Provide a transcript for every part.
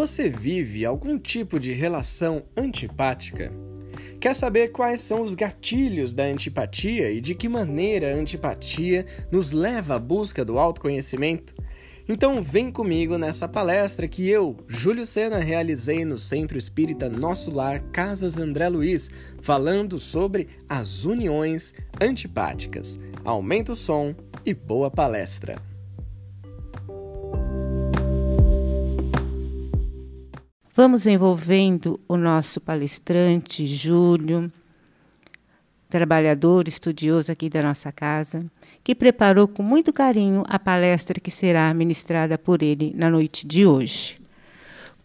Você vive algum tipo de relação antipática? Quer saber quais são os gatilhos da antipatia e de que maneira a antipatia nos leva à busca do autoconhecimento? Então vem comigo nessa palestra que eu, Júlio Sena, realizei no Centro Espírita Nosso Lar Casas André Luiz, falando sobre as uniões antipáticas. Aumenta o som e boa palestra! Vamos envolvendo o nosso palestrante, Júlio, trabalhador, estudioso aqui da nossa casa, que preparou com muito carinho a palestra que será ministrada por ele na noite de hoje,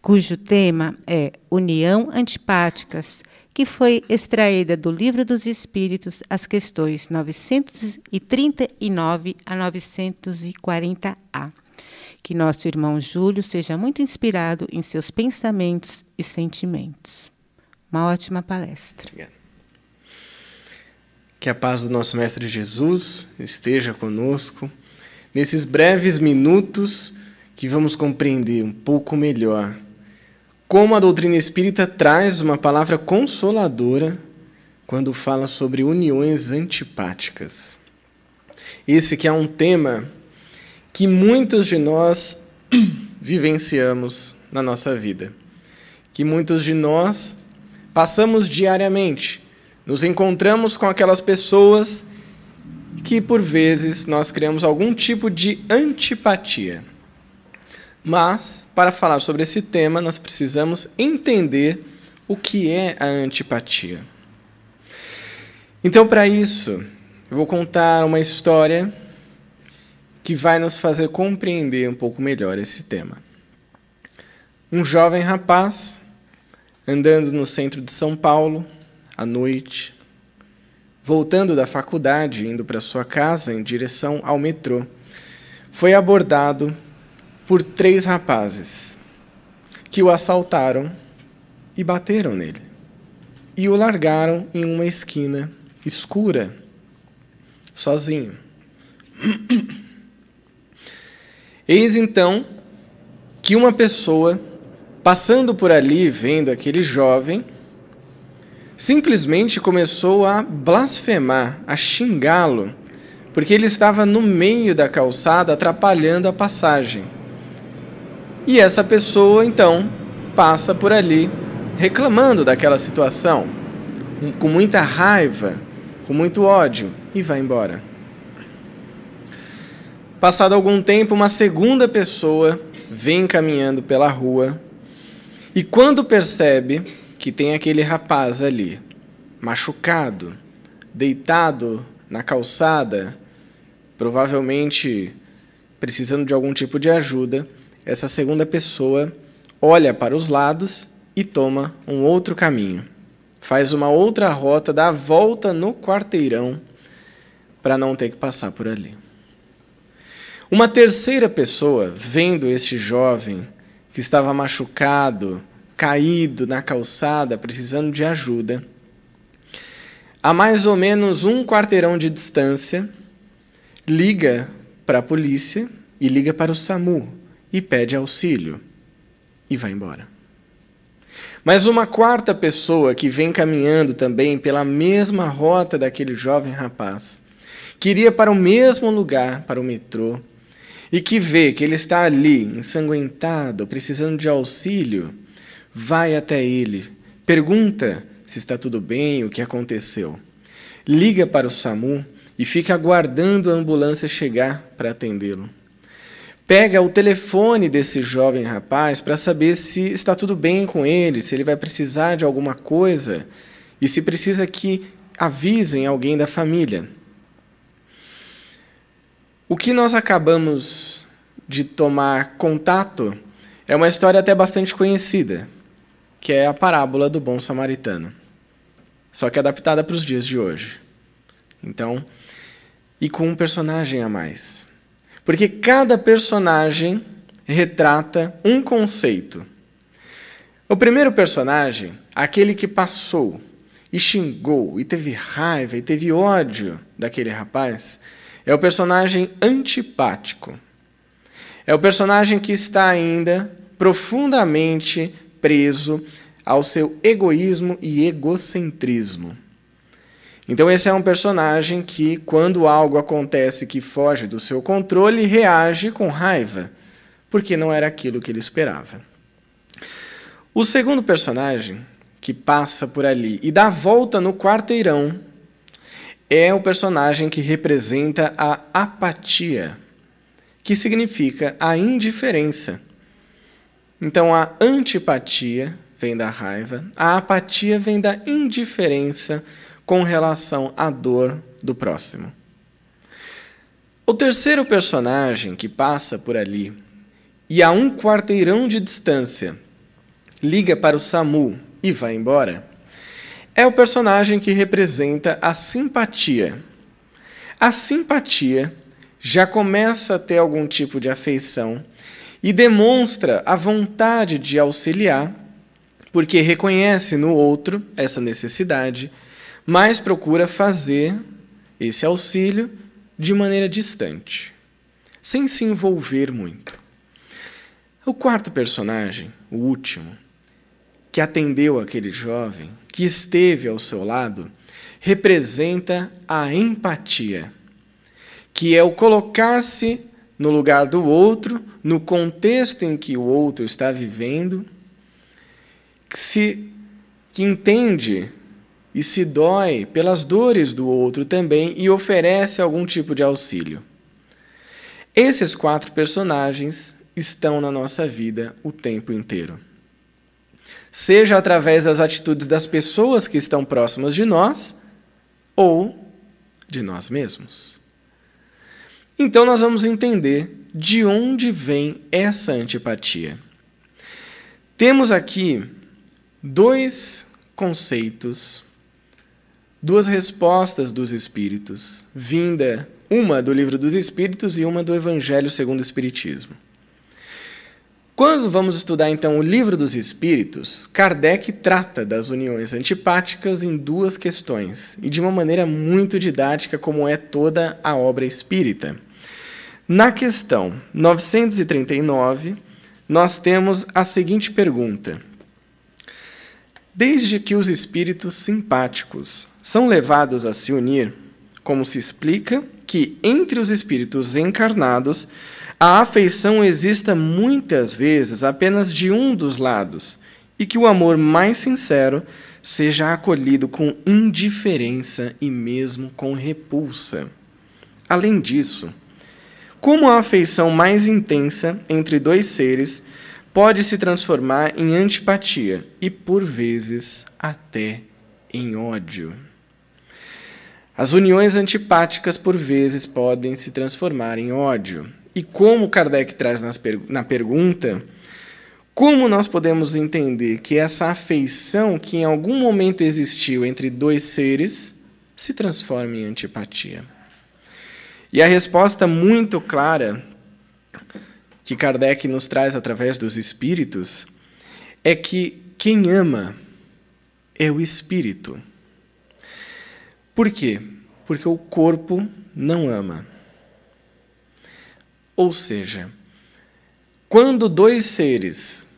cujo tema é União Antipáticas, que foi extraída do Livro dos Espíritos, as questões 939 a 940A que nosso irmão Júlio seja muito inspirado em seus pensamentos e sentimentos. Uma ótima palestra. Que a paz do nosso Mestre Jesus esteja conosco nesses breves minutos que vamos compreender um pouco melhor como a doutrina espírita traz uma palavra consoladora quando fala sobre uniões antipáticas. Esse que é um tema que muitos de nós vivenciamos na nossa vida, que muitos de nós passamos diariamente. Nos encontramos com aquelas pessoas que por vezes nós criamos algum tipo de antipatia. Mas, para falar sobre esse tema, nós precisamos entender o que é a antipatia. Então, para isso, eu vou contar uma história que vai nos fazer compreender um pouco melhor esse tema. Um jovem rapaz andando no centro de São Paulo à noite, voltando da faculdade, indo para sua casa em direção ao metrô, foi abordado por três rapazes que o assaltaram e bateram nele e o largaram em uma esquina escura, sozinho. Eis então que uma pessoa, passando por ali, vendo aquele jovem, simplesmente começou a blasfemar, a xingá-lo, porque ele estava no meio da calçada atrapalhando a passagem. E essa pessoa, então, passa por ali reclamando daquela situação, com muita raiva, com muito ódio, e vai embora. Passado algum tempo, uma segunda pessoa vem caminhando pela rua e, quando percebe que tem aquele rapaz ali, machucado, deitado na calçada, provavelmente precisando de algum tipo de ajuda, essa segunda pessoa olha para os lados e toma um outro caminho. Faz uma outra rota, dá a volta no quarteirão para não ter que passar por ali. Uma terceira pessoa, vendo este jovem que estava machucado, caído na calçada, precisando de ajuda, a mais ou menos um quarteirão de distância, liga para a polícia e liga para o SAMU e pede auxílio e vai embora. Mas uma quarta pessoa que vem caminhando também pela mesma rota daquele jovem rapaz, queria para o mesmo lugar, para o metrô, e que vê que ele está ali, ensanguentado, precisando de auxílio, vai até ele, pergunta se está tudo bem, o que aconteceu. Liga para o SAMU e fica aguardando a ambulância chegar para atendê-lo. Pega o telefone desse jovem rapaz para saber se está tudo bem com ele, se ele vai precisar de alguma coisa e se precisa que avisem alguém da família. O que nós acabamos de tomar contato é uma história até bastante conhecida, que é a parábola do bom samaritano, só que adaptada para os dias de hoje. Então, e com um personagem a mais. Porque cada personagem retrata um conceito. O primeiro personagem, aquele que passou e xingou, e teve raiva, e teve ódio daquele rapaz, é o personagem antipático. É o personagem que está ainda profundamente preso ao seu egoísmo e egocentrismo. Então, esse é um personagem que, quando algo acontece que foge do seu controle, reage com raiva, porque não era aquilo que ele esperava. O segundo personagem que passa por ali e dá volta no quarteirão é o personagem que representa a apatia, que significa a indiferença. Então, a antipatia vem da raiva, a apatia vem da indiferença com relação à dor do próximo. O terceiro personagem que passa por ali e a um quarteirão de distância liga para o SAMU e vai embora é o personagem que representa a simpatia. A simpatia já começa a ter algum tipo de afeição e demonstra a vontade de auxiliar, porque reconhece no outro essa necessidade, mas procura fazer esse auxílio de maneira distante, sem se envolver muito. O quarto personagem, o último, que atendeu aquele jovem, que esteve ao seu lado, representa a empatia, que é o colocar-se no lugar do outro, no contexto em que o outro está vivendo, que, se, que entende e se dói pelas dores do outro também e oferece algum tipo de auxílio. Esses quatro personagens estão na nossa vida o tempo inteiro seja através das atitudes das pessoas que estão próximas de nós ou de nós mesmos. Então, nós vamos entender de onde vem essa antipatia. Temos aqui dois conceitos, duas respostas dos Espíritos, vinda uma do Livro dos Espíritos e uma do Evangelho segundo o Espiritismo. Quando vamos estudar então o Livro dos Espíritos, Kardec trata das uniões antipáticas em duas questões, e de uma maneira muito didática, como é toda a obra espírita. Na questão 939, nós temos a seguinte pergunta: Desde que os espíritos simpáticos são levados a se unir, como se explica que entre os espíritos encarnados a afeição exista muitas vezes apenas de um dos lados e que o amor mais sincero seja acolhido com indiferença e mesmo com repulsa. Além disso, como a afeição mais intensa entre dois seres pode se transformar em antipatia e, por vezes, até em ódio. As uniões antipáticas, por vezes, podem se transformar em ódio. E como Kardec traz na pergunta, como nós podemos entender que essa afeição que em algum momento existiu entre dois seres se transforma em antipatia? E a resposta muito clara que Kardec nos traz através dos espíritos é que quem ama é o espírito. Por quê? Porque o corpo não ama. Ou seja, quando dois seres,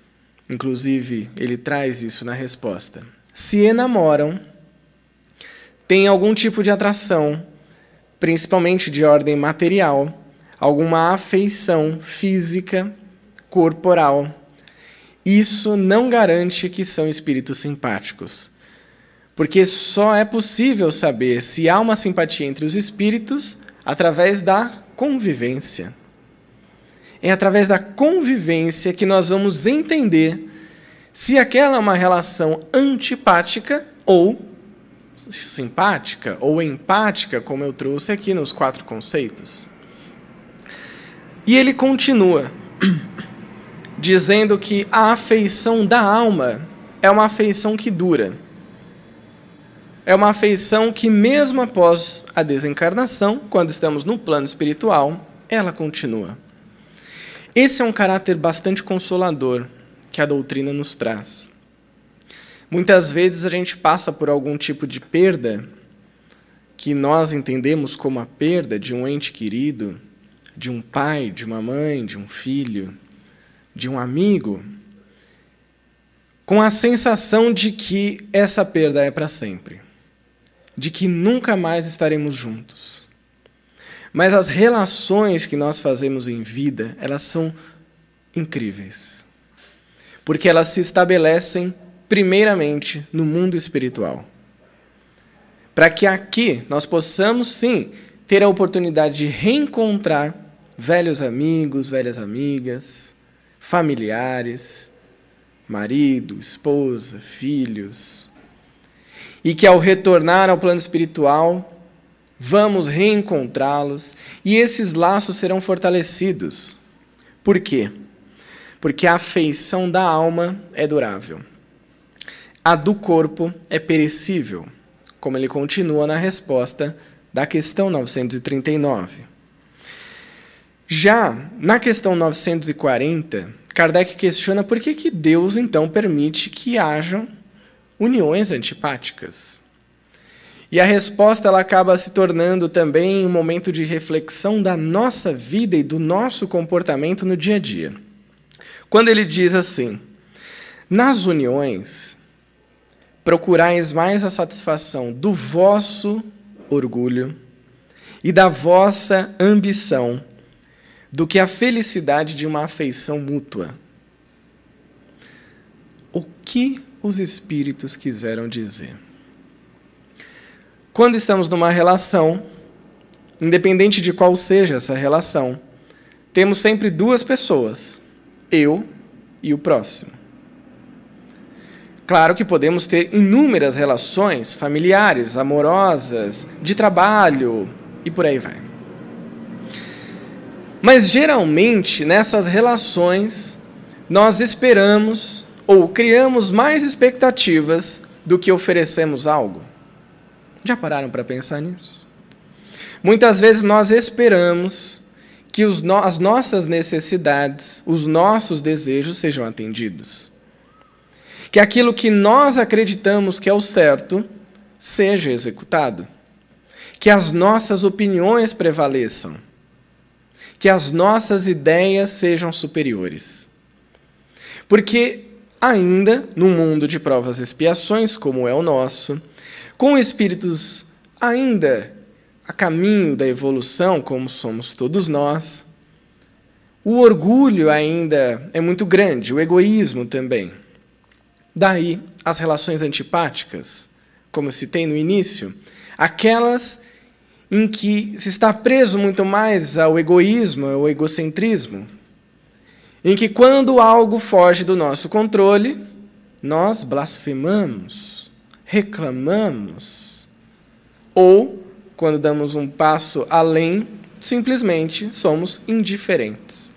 inclusive ele traz isso na resposta, se enamoram, tem algum tipo de atração, principalmente de ordem material, alguma afeição física, corporal. Isso não garante que são espíritos simpáticos. Porque só é possível saber se há uma simpatia entre os espíritos através da convivência. É através da convivência que nós vamos entender se aquela é uma relação antipática ou simpática ou empática, como eu trouxe aqui nos quatro conceitos. E ele continua dizendo que a afeição da alma é uma afeição que dura. É uma afeição que, mesmo após a desencarnação, quando estamos no plano espiritual, ela continua. Esse é um caráter bastante consolador que a doutrina nos traz. Muitas vezes a gente passa por algum tipo de perda que nós entendemos como a perda de um ente querido, de um pai, de uma mãe, de um filho, de um amigo, com a sensação de que essa perda é para sempre, de que nunca mais estaremos juntos. Mas as relações que nós fazemos em vida, elas são incríveis. Porque elas se estabelecem primeiramente no mundo espiritual. Para que aqui nós possamos sim ter a oportunidade de reencontrar velhos amigos, velhas amigas, familiares, marido, esposa, filhos. E que ao retornar ao plano espiritual, vamos reencontrá-los e esses laços serão fortalecidos. Por quê? Porque a afeição da alma é durável. A do corpo é perecível, como ele continua na resposta da questão 939. Já na questão 940, Kardec questiona por que, que Deus então permite que hajam uniões antipáticas. E a resposta ela acaba se tornando também um momento de reflexão da nossa vida e do nosso comportamento no dia a dia. Quando ele diz assim: Nas uniões, procurais mais a satisfação do vosso orgulho e da vossa ambição do que a felicidade de uma afeição mútua. O que os espíritos quiseram dizer? Quando estamos numa relação, independente de qual seja essa relação, temos sempre duas pessoas, eu e o próximo. Claro que podemos ter inúmeras relações familiares, amorosas, de trabalho e por aí vai. Mas geralmente nessas relações nós esperamos ou criamos mais expectativas do que oferecemos algo. Já pararam para pensar nisso? Muitas vezes nós esperamos que no as nossas necessidades, os nossos desejos sejam atendidos que aquilo que nós acreditamos que é o certo seja executado, que as nossas opiniões prevaleçam, que as nossas ideias sejam superiores. Porque ainda num mundo de provas e expiações como é o nosso, com espíritos ainda a caminho da evolução, como somos todos nós, o orgulho ainda é muito grande, o egoísmo também. Daí as relações antipáticas, como eu citei no início, aquelas em que se está preso muito mais ao egoísmo, ao egocentrismo, em que quando algo foge do nosso controle, nós blasfemamos, reclamamos, ou, quando damos um passo além, simplesmente somos indiferentes.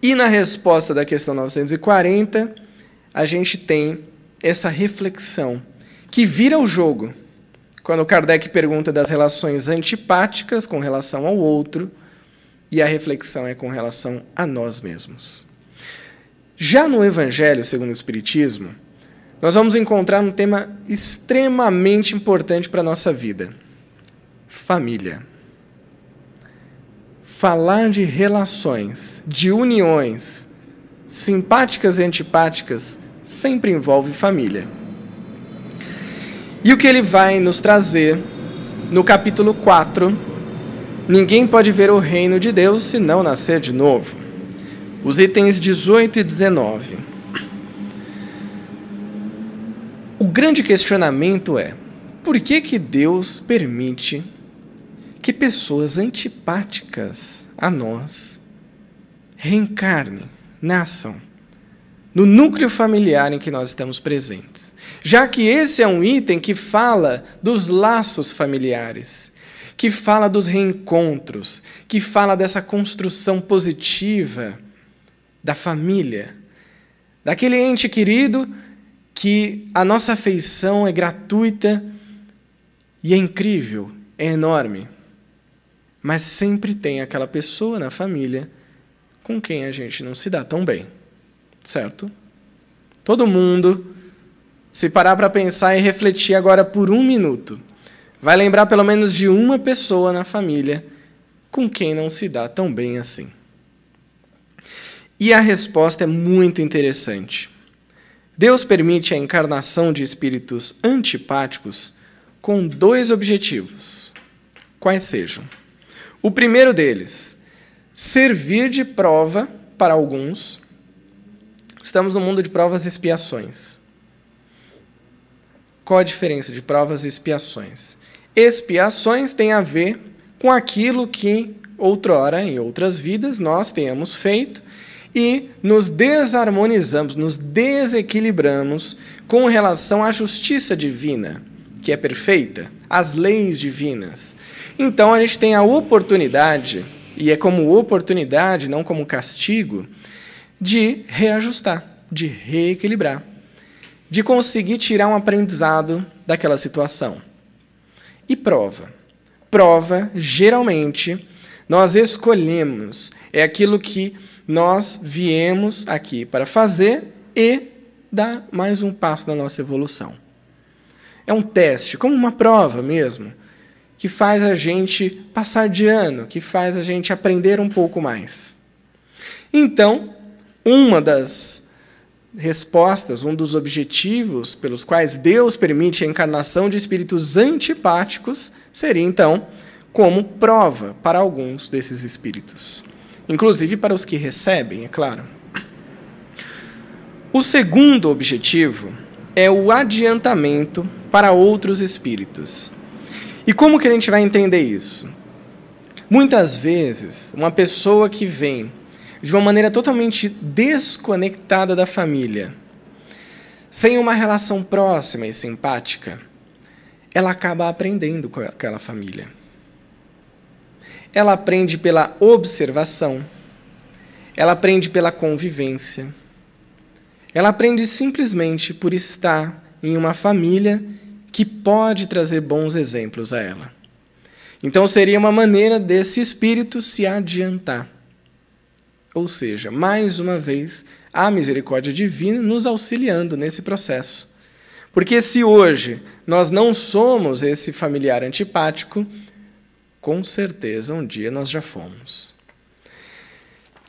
E na resposta da questão 940, a gente tem essa reflexão que vira o jogo. Quando Kardec pergunta das relações antipáticas com relação ao outro, e a reflexão é com relação a nós mesmos. Já no Evangelho segundo o Espiritismo, nós vamos encontrar um tema extremamente importante para a nossa vida: família. Falar de relações, de uniões, simpáticas e antipáticas, sempre envolve família. E o que ele vai nos trazer no capítulo 4, ninguém pode ver o reino de Deus se não nascer de novo. Os itens 18 e 19. O grande questionamento é: por que, que Deus permite que pessoas antipáticas a nós reencarnem, nasçam? no núcleo familiar em que nós estamos presentes. Já que esse é um item que fala dos laços familiares, que fala dos reencontros, que fala dessa construção positiva da família, daquele ente querido que a nossa afeição é gratuita e é incrível, é enorme. Mas sempre tem aquela pessoa na família com quem a gente não se dá tão bem certo? Todo mundo, se parar para pensar e refletir agora por um minuto, vai lembrar pelo menos de uma pessoa na família com quem não se dá tão bem assim. E a resposta é muito interessante. Deus permite a encarnação de espíritos antipáticos com dois objetivos. Quais sejam? O primeiro deles, servir de prova para alguns. Estamos no mundo de provas e expiações. Qual a diferença de provas e expiações? Expiações tem a ver com aquilo que outrora, em outras vidas, nós tenhamos feito e nos desarmonizamos, nos desequilibramos com relação à justiça divina, que é perfeita, às leis divinas. Então a gente tem a oportunidade, e é como oportunidade, não como castigo, de reajustar, de reequilibrar, de conseguir tirar um aprendizado daquela situação. E prova. Prova, geralmente, nós escolhemos, é aquilo que nós viemos aqui para fazer e dar mais um passo na nossa evolução. É um teste, como uma prova mesmo, que faz a gente passar de ano, que faz a gente aprender um pouco mais. Então, uma das respostas, um dos objetivos pelos quais Deus permite a encarnação de espíritos antipáticos seria, então, como prova para alguns desses espíritos inclusive para os que recebem, é claro. O segundo objetivo é o adiantamento para outros espíritos. E como que a gente vai entender isso? Muitas vezes, uma pessoa que vem de uma maneira totalmente desconectada da família, sem uma relação próxima e simpática, ela acaba aprendendo com aquela família. Ela aprende pela observação, ela aprende pela convivência, ela aprende simplesmente por estar em uma família que pode trazer bons exemplos a ela. Então seria uma maneira desse espírito se adiantar. Ou seja, mais uma vez, a misericórdia divina nos auxiliando nesse processo. Porque se hoje nós não somos esse familiar antipático, com certeza um dia nós já fomos.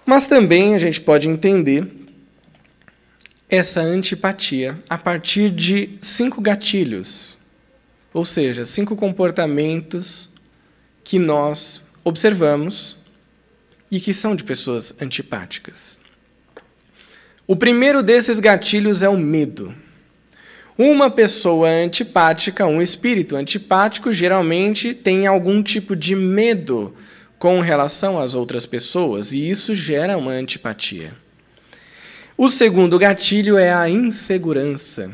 Mas também a gente pode entender essa antipatia a partir de cinco gatilhos, ou seja, cinco comportamentos que nós observamos e que são de pessoas antipáticas. O primeiro desses gatilhos é o medo. Uma pessoa antipática, um espírito antipático, geralmente tem algum tipo de medo com relação às outras pessoas, e isso gera uma antipatia. O segundo gatilho é a insegurança.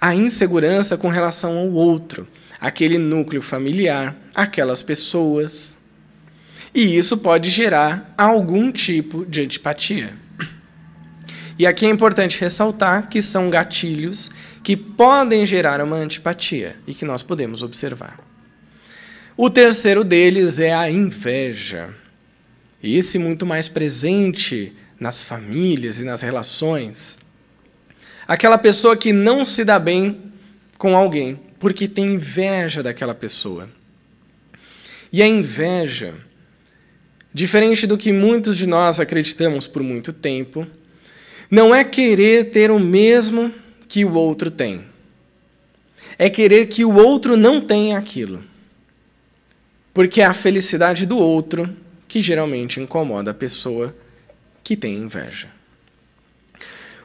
A insegurança com relação ao outro, aquele núcleo familiar, aquelas pessoas. E isso pode gerar algum tipo de antipatia. E aqui é importante ressaltar que são gatilhos que podem gerar uma antipatia e que nós podemos observar. O terceiro deles é a inveja. Esse muito mais presente nas famílias e nas relações. Aquela pessoa que não se dá bem com alguém porque tem inveja daquela pessoa. E a inveja, diferente do que muitos de nós acreditamos por muito tempo, não é querer ter o mesmo que o outro tem. É querer que o outro não tenha aquilo. Porque é a felicidade do outro que geralmente incomoda a pessoa que tem inveja.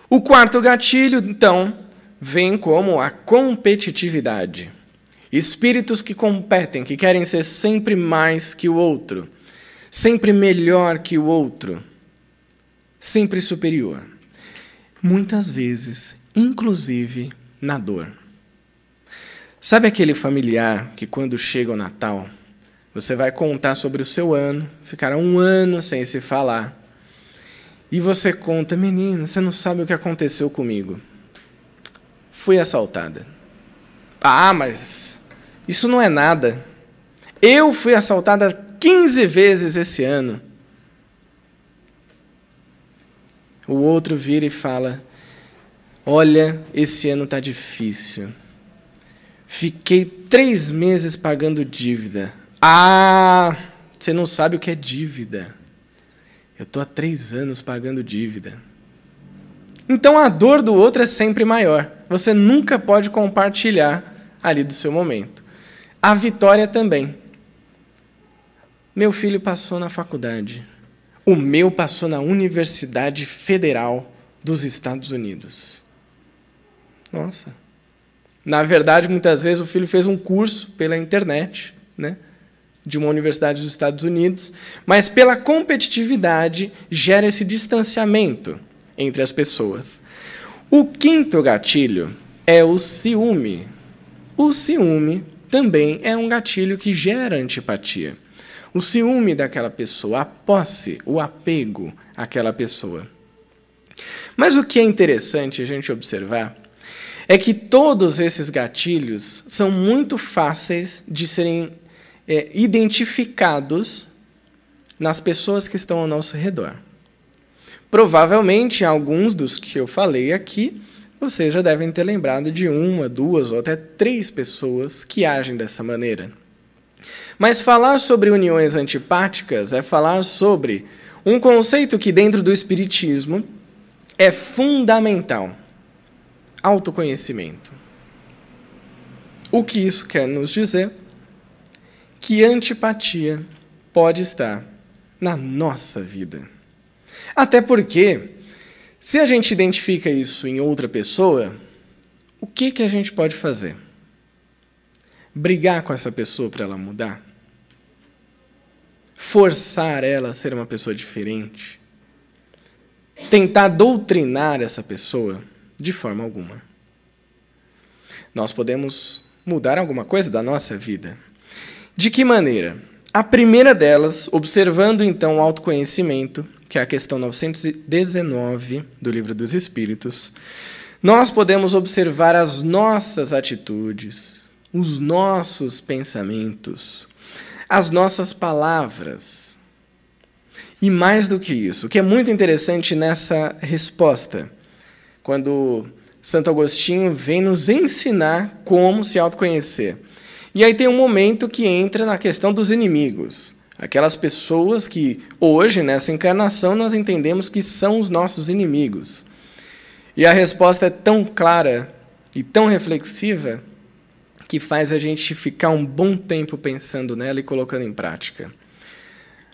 O quarto gatilho, então, vem como a competitividade. Espíritos que competem, que querem ser sempre mais que o outro, sempre melhor que o outro, sempre superior. Muitas vezes inclusive na dor. Sabe aquele familiar que, quando chega o Natal, você vai contar sobre o seu ano, ficará um ano sem se falar, e você conta, menina, você não sabe o que aconteceu comigo. Fui assaltada. Ah, mas isso não é nada. Eu fui assaltada 15 vezes esse ano. O outro vira e fala: Olha, esse ano está difícil. Fiquei três meses pagando dívida. Ah, você não sabe o que é dívida. Eu estou há três anos pagando dívida. Então a dor do outro é sempre maior. Você nunca pode compartilhar ali do seu momento. A vitória também. Meu filho passou na faculdade. O meu passou na Universidade Federal dos Estados Unidos. Nossa. Na verdade, muitas vezes o filho fez um curso pela internet, né? de uma universidade dos Estados Unidos, mas pela competitividade gera esse distanciamento entre as pessoas. O quinto gatilho é o ciúme. O ciúme também é um gatilho que gera antipatia. O ciúme daquela pessoa, a posse, o apego àquela pessoa. Mas o que é interessante a gente observar é que todos esses gatilhos são muito fáceis de serem é, identificados nas pessoas que estão ao nosso redor. Provavelmente, alguns dos que eu falei aqui, vocês já devem ter lembrado de uma, duas ou até três pessoas que agem dessa maneira. Mas falar sobre uniões antipáticas é falar sobre um conceito que, dentro do Espiritismo, é fundamental: autoconhecimento. O que isso quer nos dizer? Que antipatia pode estar na nossa vida. Até porque, se a gente identifica isso em outra pessoa, o que, que a gente pode fazer? Brigar com essa pessoa para ela mudar? Forçar ela a ser uma pessoa diferente, tentar doutrinar essa pessoa de forma alguma. Nós podemos mudar alguma coisa da nossa vida. De que maneira? A primeira delas, observando então o autoconhecimento, que é a questão 919 do Livro dos Espíritos, nós podemos observar as nossas atitudes, os nossos pensamentos, as nossas palavras. E mais do que isso, o que é muito interessante nessa resposta, quando Santo Agostinho vem nos ensinar como se autoconhecer. E aí tem um momento que entra na questão dos inimigos. Aquelas pessoas que hoje, nessa encarnação, nós entendemos que são os nossos inimigos. E a resposta é tão clara e tão reflexiva que faz a gente ficar um bom tempo pensando nela e colocando em prática.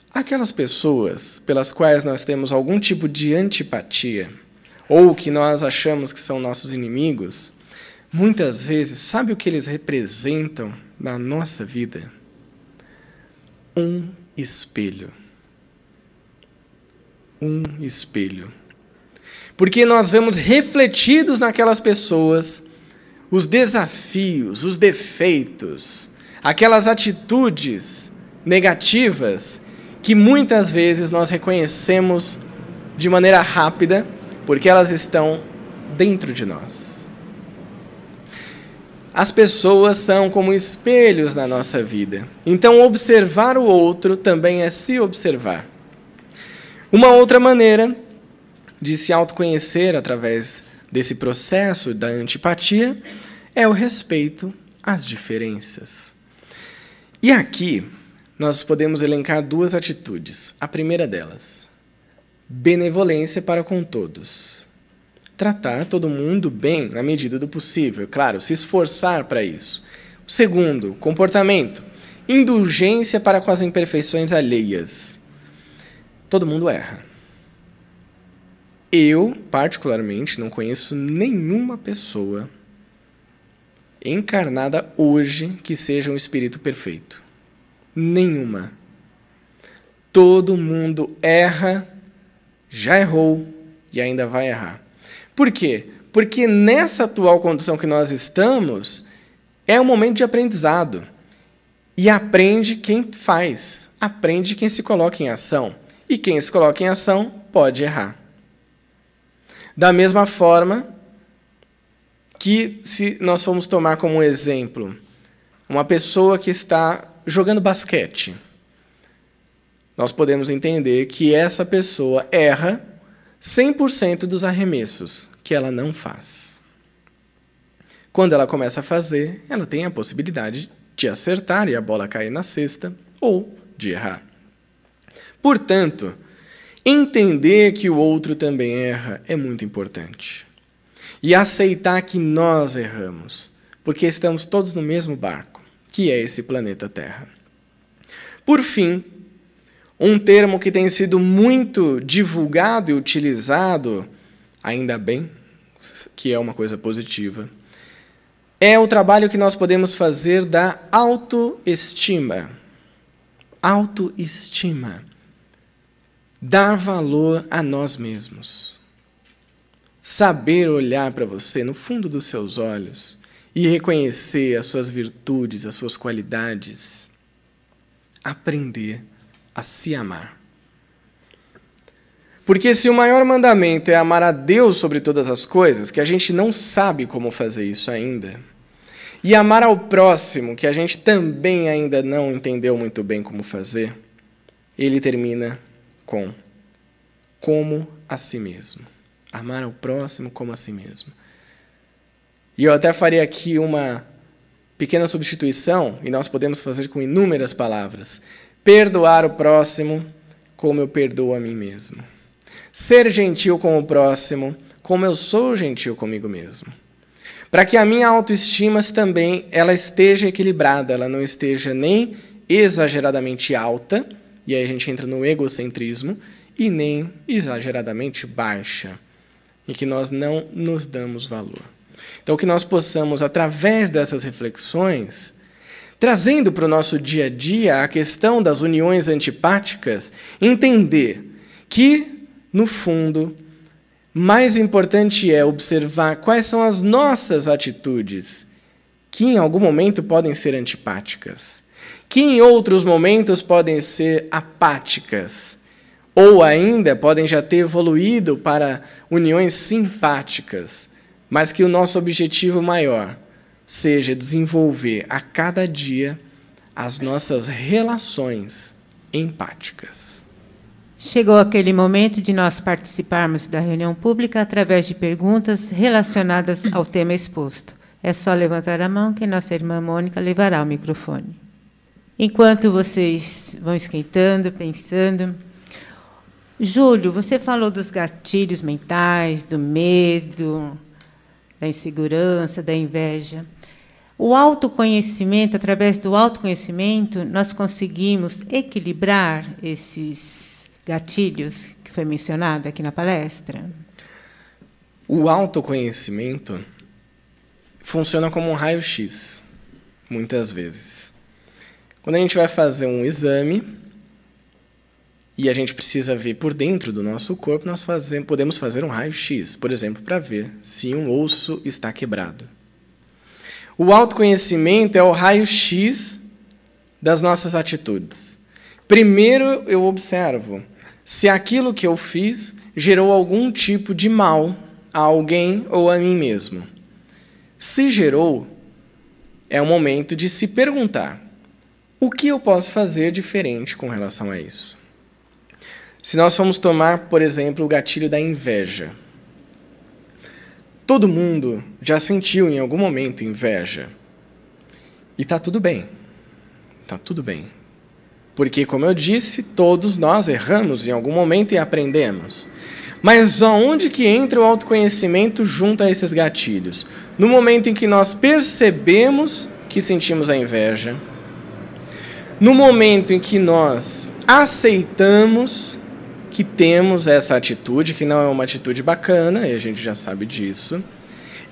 Aquelas pessoas pelas quais nós temos algum tipo de antipatia, ou que nós achamos que são nossos inimigos, muitas vezes, sabe o que eles representam na nossa vida? Um espelho. Um espelho. Porque nós vemos refletidos naquelas pessoas os desafios, os defeitos, aquelas atitudes negativas que muitas vezes nós reconhecemos de maneira rápida, porque elas estão dentro de nós. As pessoas são como espelhos na nossa vida. Então, observar o outro também é se observar. Uma outra maneira de se autoconhecer através desse processo da antipatia é o respeito às diferenças. E aqui nós podemos elencar duas atitudes. A primeira delas, benevolência para com todos. Tratar todo mundo bem na medida do possível, claro, se esforçar para isso. O segundo, comportamento, indulgência para com as imperfeições alheias. Todo mundo erra. Eu, particularmente, não conheço nenhuma pessoa encarnada hoje que seja um espírito perfeito. Nenhuma. Todo mundo erra, já errou e ainda vai errar. Por quê? Porque nessa atual condição que nós estamos, é um momento de aprendizado. E aprende quem faz, aprende quem se coloca em ação. E quem se coloca em ação pode errar. Da mesma forma que, se nós formos tomar como exemplo uma pessoa que está jogando basquete, nós podemos entender que essa pessoa erra 100% dos arremessos que ela não faz. Quando ela começa a fazer, ela tem a possibilidade de acertar e a bola cair na cesta ou de errar. Portanto, Entender que o outro também erra é muito importante. E aceitar que nós erramos, porque estamos todos no mesmo barco, que é esse planeta Terra. Por fim, um termo que tem sido muito divulgado e utilizado, ainda bem, que é uma coisa positiva, é o trabalho que nós podemos fazer da autoestima. Autoestima dar valor a nós mesmos. Saber olhar para você no fundo dos seus olhos e reconhecer as suas virtudes, as suas qualidades. Aprender a se amar. Porque se o maior mandamento é amar a Deus sobre todas as coisas, que a gente não sabe como fazer isso ainda, e amar ao próximo, que a gente também ainda não entendeu muito bem como fazer, ele termina com como a si mesmo. Amar ao próximo como a si mesmo. E eu até faria aqui uma pequena substituição, e nós podemos fazer com inúmeras palavras. Perdoar o próximo como eu perdoo a mim mesmo. Ser gentil com o próximo como eu sou gentil comigo mesmo. Para que a minha autoestima também ela esteja equilibrada, ela não esteja nem exageradamente alta, e aí a gente entra no egocentrismo, e nem exageradamente baixa, em que nós não nos damos valor. Então, que nós possamos, através dessas reflexões, trazendo para o nosso dia a dia a questão das uniões antipáticas, entender que, no fundo, mais importante é observar quais são as nossas atitudes que em algum momento podem ser antipáticas que em outros momentos podem ser apáticas, ou ainda podem já ter evoluído para uniões simpáticas, mas que o nosso objetivo maior seja desenvolver a cada dia as nossas relações empáticas. Chegou aquele momento de nós participarmos da reunião pública através de perguntas relacionadas ao tema exposto. É só levantar a mão que nossa irmã Mônica levará o microfone. Enquanto vocês vão esquentando, pensando. Júlio, você falou dos gatilhos mentais, do medo, da insegurança, da inveja. O autoconhecimento, através do autoconhecimento, nós conseguimos equilibrar esses gatilhos que foi mencionado aqui na palestra? O autoconhecimento funciona como um raio-x, muitas vezes. Quando a gente vai fazer um exame e a gente precisa ver por dentro do nosso corpo, nós fazemos, podemos fazer um raio-x, por exemplo, para ver se um osso está quebrado. O autoconhecimento é o raio-x das nossas atitudes. Primeiro eu observo se aquilo que eu fiz gerou algum tipo de mal a alguém ou a mim mesmo. Se gerou, é o momento de se perguntar: o que eu posso fazer diferente com relação a isso? Se nós formos tomar, por exemplo, o gatilho da inveja. Todo mundo já sentiu em algum momento inveja. E está tudo bem. Está tudo bem. Porque, como eu disse, todos nós erramos em algum momento e aprendemos. Mas aonde que entra o autoconhecimento junto a esses gatilhos? No momento em que nós percebemos que sentimos a inveja, no momento em que nós aceitamos que temos essa atitude, que não é uma atitude bacana, e a gente já sabe disso,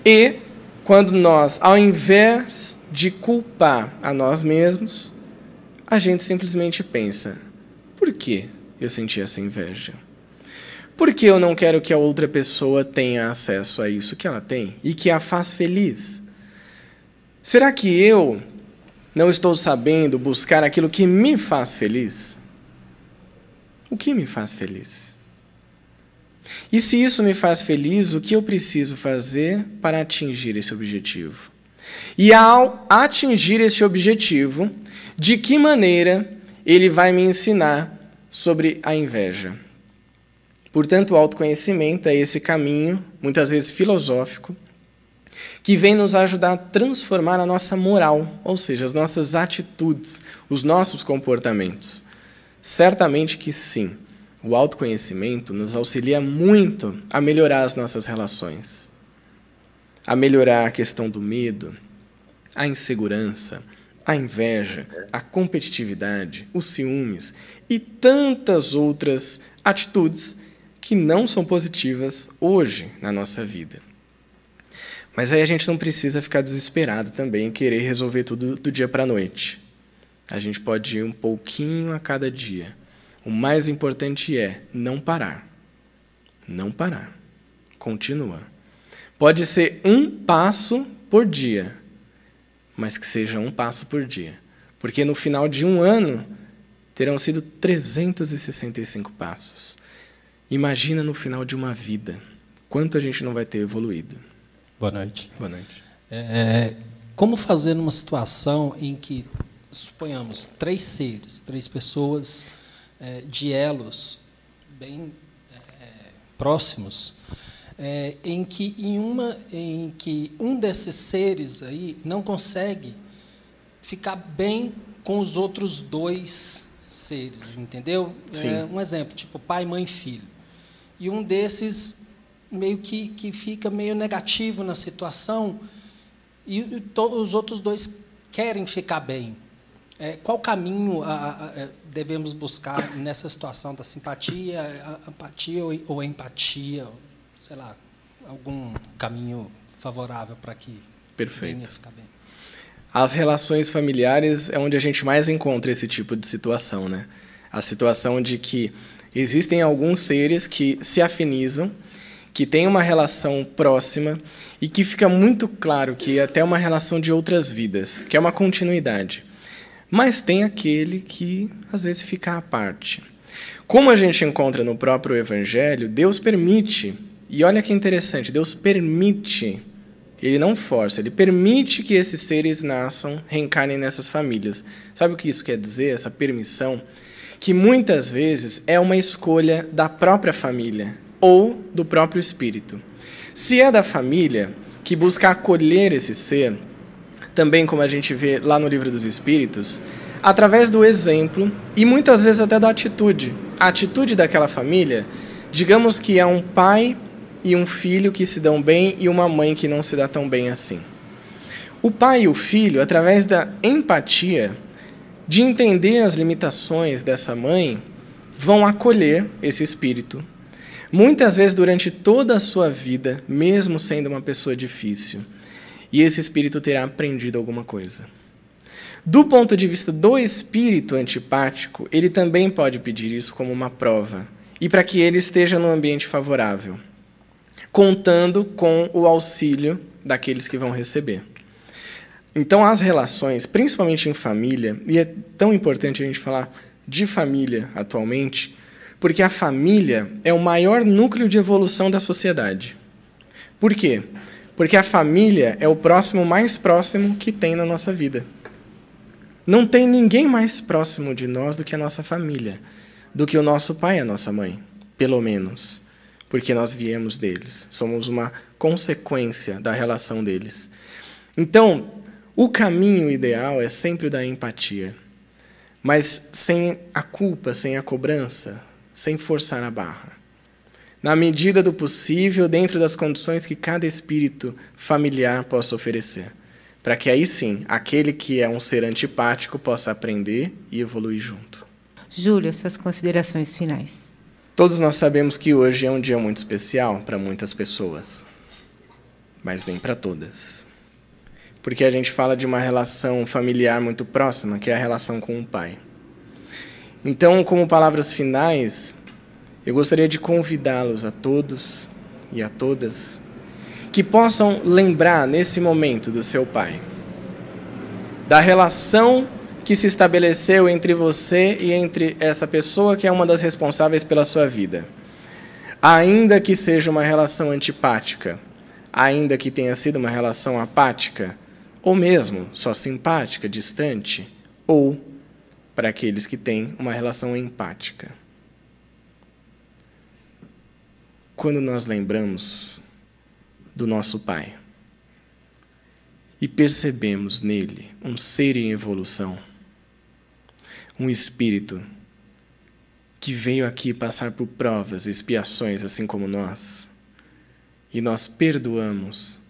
e quando nós, ao invés de culpar a nós mesmos, a gente simplesmente pensa: por que eu senti essa inveja? Por que eu não quero que a outra pessoa tenha acesso a isso que ela tem e que a faz feliz? Será que eu não estou sabendo buscar aquilo que me faz feliz? O que me faz feliz? E se isso me faz feliz, o que eu preciso fazer para atingir esse objetivo? E ao atingir esse objetivo, de que maneira ele vai me ensinar sobre a inveja? Portanto, o autoconhecimento é esse caminho, muitas vezes filosófico, que vem nos ajudar a transformar a nossa moral, ou seja, as nossas atitudes, os nossos comportamentos. Certamente que sim. o autoconhecimento nos auxilia muito a melhorar as nossas relações, a melhorar a questão do medo, a insegurança, a inveja, a competitividade, os ciúmes e tantas outras atitudes que não são positivas hoje na nossa vida. Mas aí a gente não precisa ficar desesperado também e querer resolver tudo do dia para a noite. A gente pode ir um pouquinho a cada dia. O mais importante é não parar. Não parar. Continua. Pode ser um passo por dia, mas que seja um passo por dia. Porque no final de um ano terão sido 365 passos. Imagina no final de uma vida quanto a gente não vai ter evoluído. Boa noite. Boa noite. É, como fazer numa situação em que, suponhamos, três seres, três pessoas é, de elos bem é, próximos, é, em que em uma em que um desses seres aí não consegue ficar bem com os outros dois seres, entendeu? É, um exemplo, tipo pai, mãe, filho. E um desses meio que, que fica meio negativo na situação e, e to, os outros dois querem ficar bem. É, qual caminho a, a, a, devemos buscar nessa situação da simpatia, apatia ou, ou empatia? Sei lá, algum caminho favorável para que Perfeito. venha ficar bem. As relações familiares é onde a gente mais encontra esse tipo de situação, né? A situação de que existem alguns seres que se afinizam, que têm uma relação próxima e que fica muito claro que é até uma relação de outras vidas, que é uma continuidade. Mas tem aquele que às vezes fica à parte. Como a gente encontra no próprio Evangelho, Deus permite, e olha que interessante, Deus permite, Ele não força, Ele permite que esses seres nasçam, reencarnem nessas famílias. Sabe o que isso quer dizer, essa permissão? Que muitas vezes é uma escolha da própria família ou do próprio espírito. Se é da família que busca acolher esse ser, também como a gente vê lá no livro dos Espíritos, através do exemplo e muitas vezes até da atitude. A atitude daquela família, digamos que é um pai e um filho que se dão bem e uma mãe que não se dá tão bem assim. O pai e o filho, através da empatia, de entender as limitações dessa mãe, vão acolher esse espírito. Muitas vezes durante toda a sua vida, mesmo sendo uma pessoa difícil e esse espírito terá aprendido alguma coisa. Do ponto de vista do espírito antipático, ele também pode pedir isso como uma prova, e para que ele esteja num ambiente favorável, contando com o auxílio daqueles que vão receber. Então, as relações, principalmente em família, e é tão importante a gente falar de família atualmente, porque a família é o maior núcleo de evolução da sociedade. Por quê? Porque a família é o próximo mais próximo que tem na nossa vida. Não tem ninguém mais próximo de nós do que a nossa família, do que o nosso pai e a nossa mãe, pelo menos, porque nós viemos deles. Somos uma consequência da relação deles. Então, o caminho ideal é sempre o da empatia, mas sem a culpa, sem a cobrança, sem forçar a barra na medida do possível, dentro das condições que cada espírito familiar possa oferecer. Para que aí sim, aquele que é um ser antipático possa aprender e evoluir junto. Júlia, suas considerações finais. Todos nós sabemos que hoje é um dia muito especial para muitas pessoas, mas nem para todas. Porque a gente fala de uma relação familiar muito próxima, que é a relação com o pai. Então, como palavras finais, eu gostaria de convidá-los a todos e a todas que possam lembrar nesse momento do seu pai, da relação que se estabeleceu entre você e entre essa pessoa que é uma das responsáveis pela sua vida. Ainda que seja uma relação antipática, ainda que tenha sido uma relação apática, ou mesmo só simpática, distante, ou para aqueles que têm uma relação empática. quando nós lembramos do nosso Pai e percebemos nele um ser em evolução, um espírito que veio aqui passar por provas e expiações, assim como nós, e nós perdoamos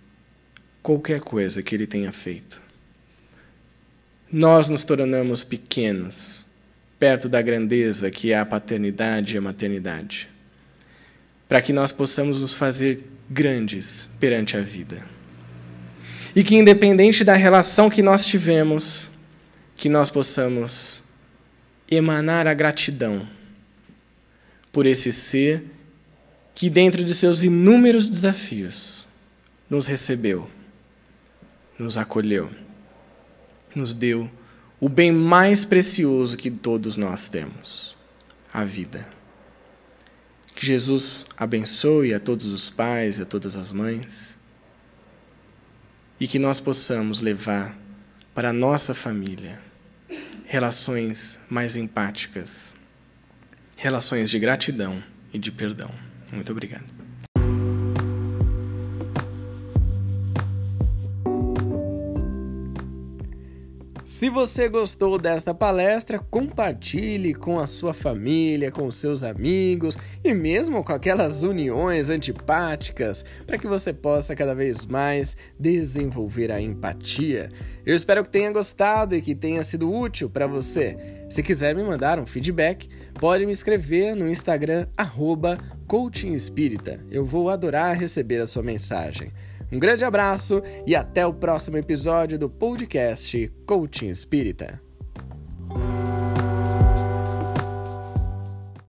qualquer coisa que ele tenha feito. Nós nos tornamos pequenos perto da grandeza que é a paternidade e a maternidade, para que nós possamos nos fazer grandes perante a vida. E que, independente da relação que nós tivemos, que nós possamos emanar a gratidão por esse ser que, dentro de seus inúmeros desafios, nos recebeu, nos acolheu, nos deu o bem mais precioso que todos nós temos: a vida. Que Jesus abençoe a todos os pais e a todas as mães e que nós possamos levar para a nossa família relações mais empáticas, relações de gratidão e de perdão. Muito obrigado. Se você gostou desta palestra, compartilhe com a sua família, com os seus amigos e mesmo com aquelas uniões antipáticas, para que você possa cada vez mais desenvolver a empatia. Eu espero que tenha gostado e que tenha sido útil para você. Se quiser me mandar um feedback, pode me escrever no Instagram @coachingespírita. Eu vou adorar receber a sua mensagem. Um grande abraço e até o próximo episódio do podcast Coaching Espírita.